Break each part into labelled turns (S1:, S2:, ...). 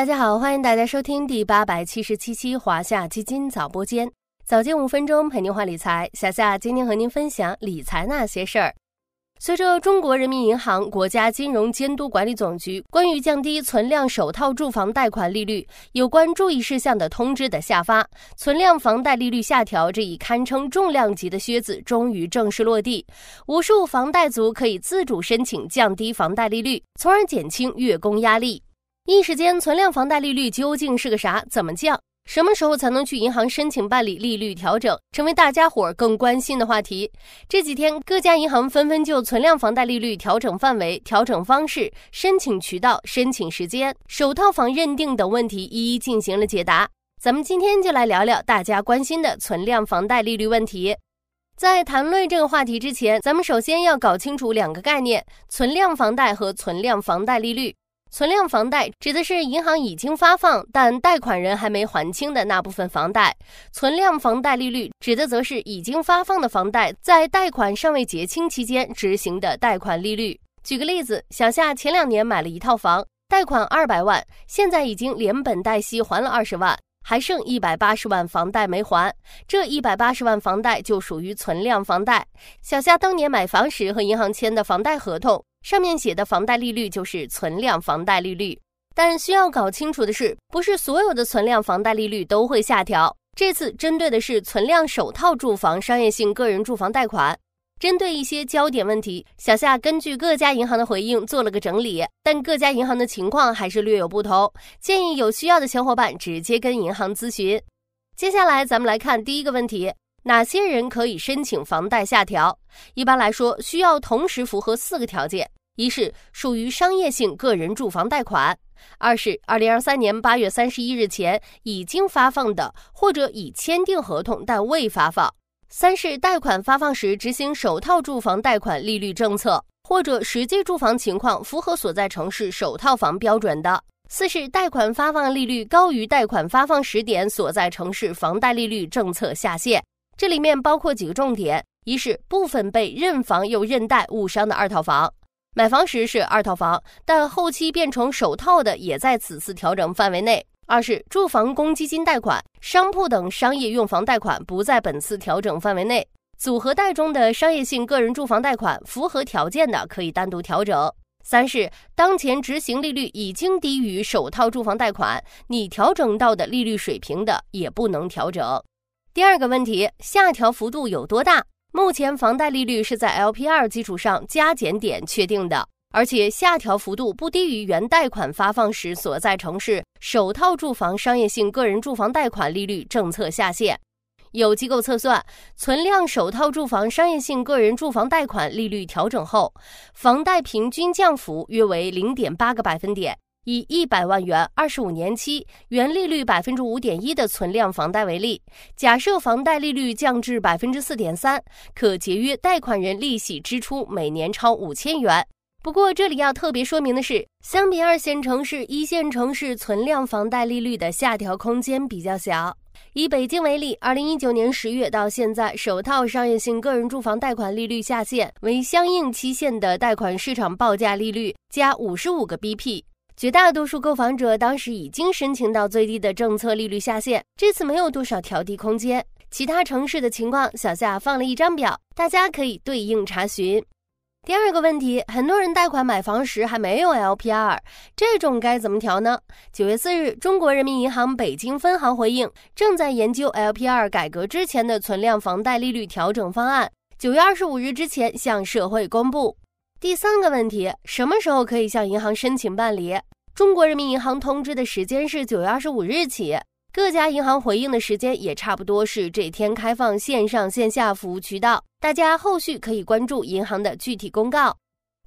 S1: 大家好，欢迎大家收听第八百七十七期华夏基金早播间，早间五分钟陪您话理财。小夏今天和您分享理财那些事儿。随着中国人民银行、国家金融监督管理总局关于降低存量首套住房贷款利率有关注意事项的通知的下发，存量房贷利率下调这一堪称重量级的靴子终于正式落地。无数房贷族可以自主申请降低房贷利率，从而减轻月供压力。一时间，存量房贷利率究竟是个啥？怎么降？什么时候才能去银行申请办理利率调整，成为大家伙儿更关心的话题。这几天，各家银行纷纷就存量房贷利率调整范围、调整方式、申请渠道、申请时间、首套房认定等问题一一进行了解答。咱们今天就来聊聊大家关心的存量房贷利率问题。在谈论这个话题之前，咱们首先要搞清楚两个概念：存量房贷和存量房贷利率。存量房贷指的是银行已经发放但贷款人还没还清的那部分房贷，存量房贷利率指的则是已经发放的房贷在贷款尚未结清期间执行的贷款利率。举个例子，小夏前两年买了一套房，贷款二百万，现在已经连本带息还了二十万，还剩一百八十万房贷没还，这一百八十万房贷就属于存量房贷。小夏当年买房时和银行签的房贷合同。上面写的房贷利率就是存量房贷利率，但需要搞清楚的是，不是所有的存量房贷利率都会下调。这次针对的是存量首套住房商业性个人住房贷款。针对一些焦点问题，小夏根据各家银行的回应做了个整理，但各家银行的情况还是略有不同，建议有需要的小伙伴直接跟银行咨询。接下来咱们来看第一个问题。哪些人可以申请房贷下调？一般来说，需要同时符合四个条件：一是属于商业性个人住房贷款；二是二零二三年八月三十一日前已经发放的，或者已签订合同但未发放；三是贷款发放时执行首套住房贷款利率政策，或者实际住房情况符合所在城市首套房标准的；四是贷款发放利率高于贷款发放时点所在城市房贷利率政策下限。这里面包括几个重点：一是部分被认房又认贷误伤的二套房，买房时是二套房，但后期变成首套的也在此次调整范围内；二是住房公积金贷款、商铺等商业用房贷款不在本次调整范围内；组合贷中的商业性个人住房贷款符合条件的可以单独调整；三是当前执行利率已经低于首套住房贷款，你调整到的利率水平的也不能调整。第二个问题，下调幅度有多大？目前房贷利率是在 LPR 基础上加减点确定的，而且下调幅度不低于原贷款发放时所在城市首套住房商业性个人住房贷款利率政策下限。有机构测算，存量首套住房商业性个人住房贷款利率调整后，房贷平均降幅约为零点八个百分点。以一百万元、二十五年期、原利率百分之五点一的存量房贷为例，假设房贷利率降至百分之四点三，可节约贷款人利息支出每年超五千元。不过，这里要特别说明的是，相比二线城市，一线城市存量房贷利率的下调空间比较小。以北京为例，二零一九年十月到现在，首套商业性个人住房贷款利率下限为相应期限的贷款市场报价利率加五十五个 BP。绝大多数购房者当时已经申请到最低的政策利率下限，这次没有多少调低空间。其他城市的情况，小夏放了一张表，大家可以对应查询。第二个问题，很多人贷款买房时还没有 LPR，这种该怎么调呢？九月四日，中国人民银行北京分行回应，正在研究 LPR 改革之前的存量房贷利率调整方案，九月二十五日之前向社会公布。第三个问题，什么时候可以向银行申请办理？中国人民银行通知的时间是九月二十五日起，各家银行回应的时间也差不多是这天开放线上线下服务渠道，大家后续可以关注银行的具体公告。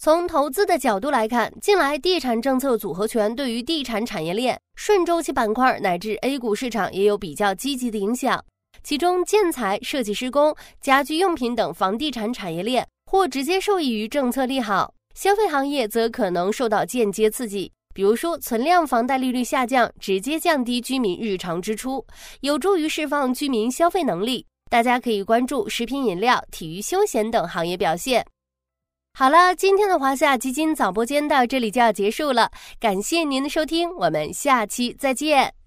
S1: 从投资的角度来看，近来地产政策组合拳对于地产产业链、顺周期板块乃至 A 股市场也有比较积极的影响，其中建材、设计施工、家居用品等房地产产业链。或直接受益于政策利好，消费行业则可能受到间接刺激。比如说，存量房贷利率下降，直接降低居民日常支出，有助于释放居民消费能力。大家可以关注食品饮料、体育休闲等行业表现。好了，今天的华夏基金早播间到这里就要结束了，感谢您的收听，我们下期再见。